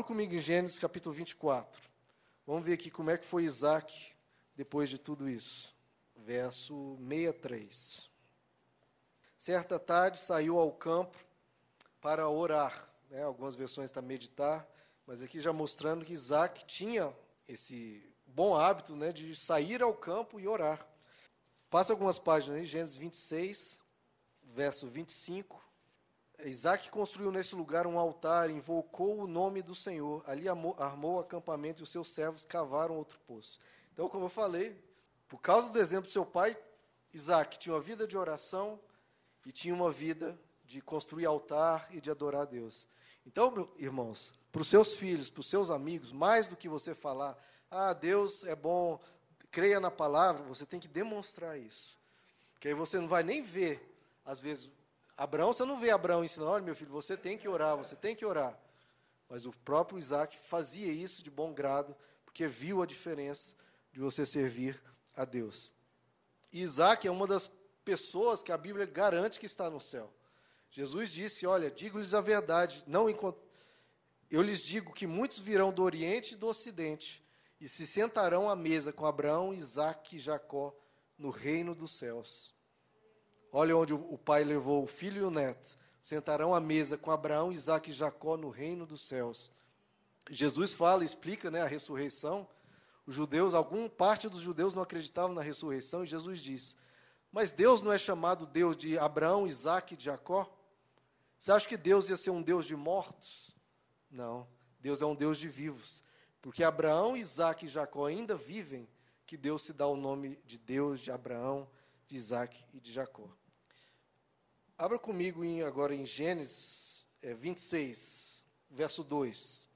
comigo em Gênesis capítulo 24. Vamos ver aqui como é que foi Isaac depois de tudo isso. Verso 63. Certa tarde saiu ao campo para orar. Né? Algumas versões está meditar, mas aqui já mostrando que Isaac tinha esse bom hábito né, de sair ao campo e orar. Passa algumas páginas aí, Gênesis 26, verso 25. Isaac construiu nesse lugar um altar, invocou o nome do Senhor. Ali armou o acampamento e os seus servos cavaram outro poço. Então, como eu falei, por causa do exemplo do seu pai, Isaac tinha uma vida de oração e tinha uma vida de construir altar e de adorar a Deus. Então, meus irmãos, para os seus filhos, para os seus amigos, mais do que você falar, ah, Deus é bom, creia na palavra, você tem que demonstrar isso. Porque aí você não vai nem ver, às vezes, Abraão, você não vê Abraão ensinando, olha meu filho, você tem que orar, você tem que orar. Mas o próprio Isaac fazia isso de bom grado, porque viu a diferença de você servir a Deus. E Isaac é uma das pessoas que a Bíblia garante que está no céu. Jesus disse: Olha, digo-lhes a verdade, não eu lhes digo que muitos virão do Oriente e do Ocidente e se sentarão à mesa com Abraão, Isaac e Jacó no reino dos céus. Olha onde o pai levou o filho e o neto. Sentarão à mesa com Abraão, Isaac e Jacó no reino dos céus. Jesus fala, explica né, a ressurreição. Os judeus, alguma parte dos judeus não acreditavam na ressurreição, e Jesus diz: Mas Deus não é chamado Deus de Abraão, Isaac e Jacó? Você acha que Deus ia ser um Deus de mortos? Não. Deus é um Deus de vivos. Porque Abraão, Isaac e Jacó ainda vivem, que Deus se dá o nome de Deus de Abraão, de Isaac e de Jacó. Abra comigo em, agora em Gênesis é, 26, verso 2.